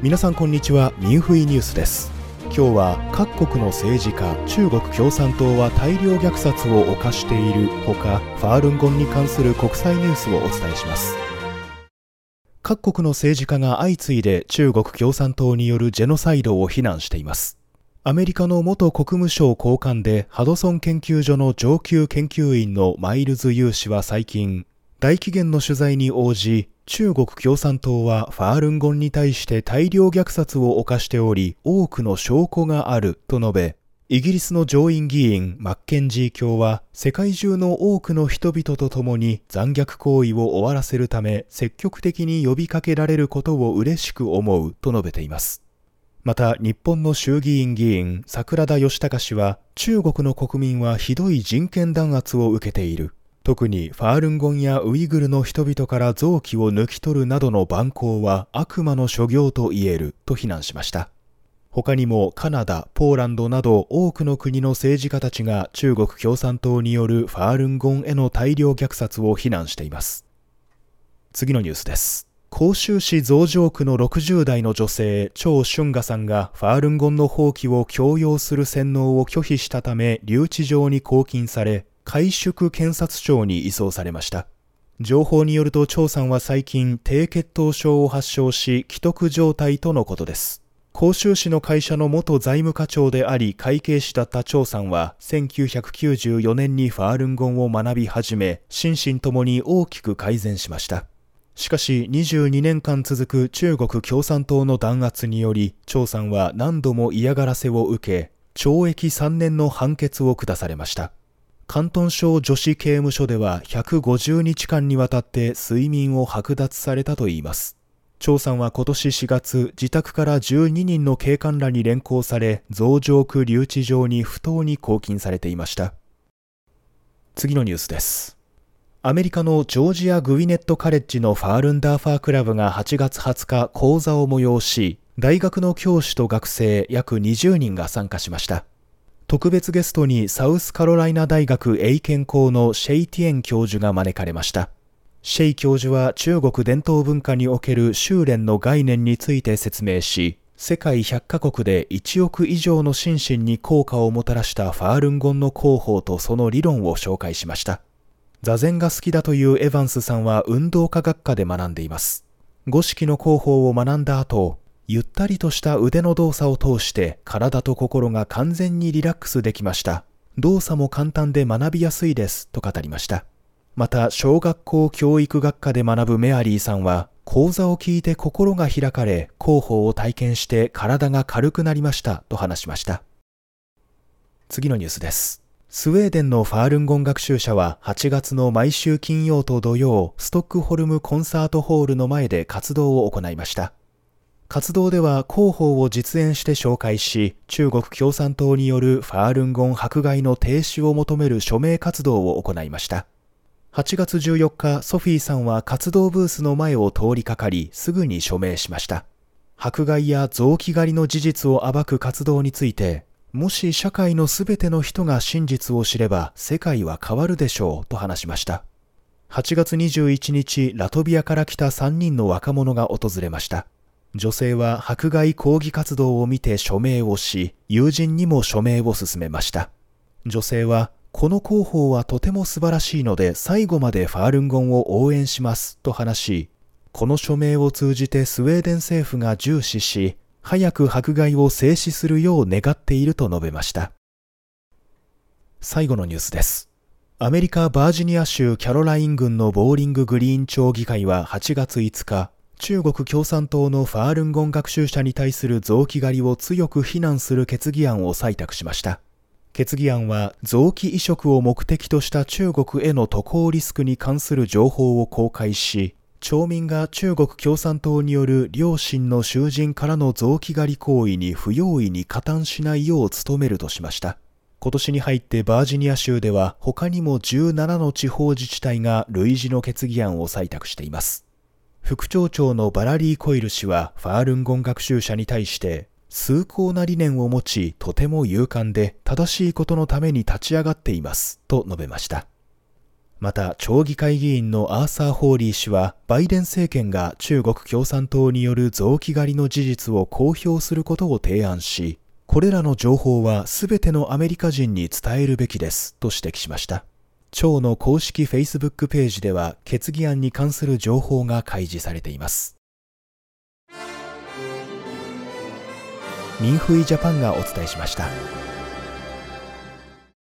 皆さんこんにちは。ミンフイニュースです。今日は各国の政治家中国共産党は大量虐殺を犯しているほかファールンゴンに関する国際ニュースをお伝えします。各国の政治家が相次いで中国共産党によるジェノサイドを非難しています。アメリカの元国務省高官でハドソン研究所の上級研究員のマイルズ・ユー氏は最近大紀元の取材に応じ中国共産党はファールンゴンに対して大量虐殺を犯しており多くの証拠があると述べイギリスの上院議員マッケンジー卿は世界中の多くの人々と共に残虐行為を終わらせるため積極的に呼びかけられることを嬉しく思うと述べています。また日本の衆議院議員桜田義孝氏は中国の国民はひどい人権弾圧を受けている。特にファールンゴンやウイグルの人々から臓器を抜き取るなどの蛮行は悪魔の所業と言えると非難しました。他にもカナダ、ポーランドなど多くの国の政治家たちが中国共産党によるファールンゴンへの大量虐殺を非難しています。次のニュースです。広州市増上区の60代の女性、張春雅さんがファールンゴンの放棄を強要する洗脳を拒否したため留置場に拘禁され、海宿検察庁に移送されました。情報によると張さんは最近低血糖症を発症し既得状態とのことです。甲州市の会社の元財務課長であり会計士だった張さんは1994年にファールンゴンを学び始め心身ともに大きく改善しました。しかし22年間続く中国共産党の弾圧により張さんは何度も嫌がらせを受け懲役3年の判決を下されました。広東省女子刑務所では150日間にわたって睡眠を剥奪されたといいます。張さんは今年4月、自宅から12人の警官らに連行され、増上区留置場に不当に拘禁されていました。次のニュースです。アメリカのジョージア・グウィネット・カレッジのファールンダーファークラブが8月20日講座を催し、大学の教師と学生約20人が参加しました。特別ゲストにサウスカロライナ大学エイケン校のシェイティエン教授が招かれました。シェイ教授は中国伝統文化における修練の概念について説明し、世界100カ国で1億以上の心身に効果をもたらしたファールンゴンの広報とその理論を紹介しました。座禅が好きだというエヴァンスさんは運動科学科で学んでいます。五式の広報を学んだ後、ゆったりとした腕の動作を通して体と心が完全にリラックスできました。動作も簡単で学びやすいですと語りました。また、小学校教育学科で学ぶメアリーさんは、講座を聞いて心が開かれ、広報を体験して体が軽くなりましたと話しました。次のニュースです。スウェーデンのファールンゴン学習者は8月の毎週金曜と土曜、ストックホルムコンサートホールの前で活動を行いました。活動では広報を実演して紹介し、中国共産党によるファールンゴン迫害の停止を求める署名活動を行いました。8月14日、ソフィーさんは活動ブースの前を通りかかり、すぐに署名しました。迫害や臓器狩りの事実を暴く活動について、もし社会のすべての人が真実を知れば世界は変わるでしょうと話しました。8月21日、ラトビアから来た3人の若者が訪れました。女性は迫害抗議活動を見て署名をし、友人にも署名を進めました。女性は、この広報はとても素晴らしいので最後までファールンゴンを応援しますと話し、この署名を通じてスウェーデン政府が重視し、早く迫害を制止するよう願っていると述べました。最後のニュースです。アメリカ・バージニア州キャロライン郡のボーリンググリーン町議会は8月5日、中国共産党のファールンゴン学習者に対する臓器狩りを強く非難する決議案を採択しました。決議案は臓器移植を目的とした中国への渡航リスクに関する情報を公開し、町民が中国共産党による両親の囚人からの臓器狩り行為に不用意に加担しないよう努めるとしました。今年に入ってバージニア州では他にも17の地方自治体が類似の決議案を採択しています。副町長のバラリー・コイル氏はファールンゴン学習者に対して崇高な理念を持ちとても勇敢で正しいことのために立ち上がっていますと述べましたまた、町議会議員のアーサー・ホーリー氏は、バイデン政権が中国共産党による臓器狩りの事実を公表することを提案し、これらの情報は全てのアメリカ人に伝えるべきですと指摘しました。町の公式 Facebook ページでは決議案に関する情報が開示されています。ミンフイジャパンがお伝えしました。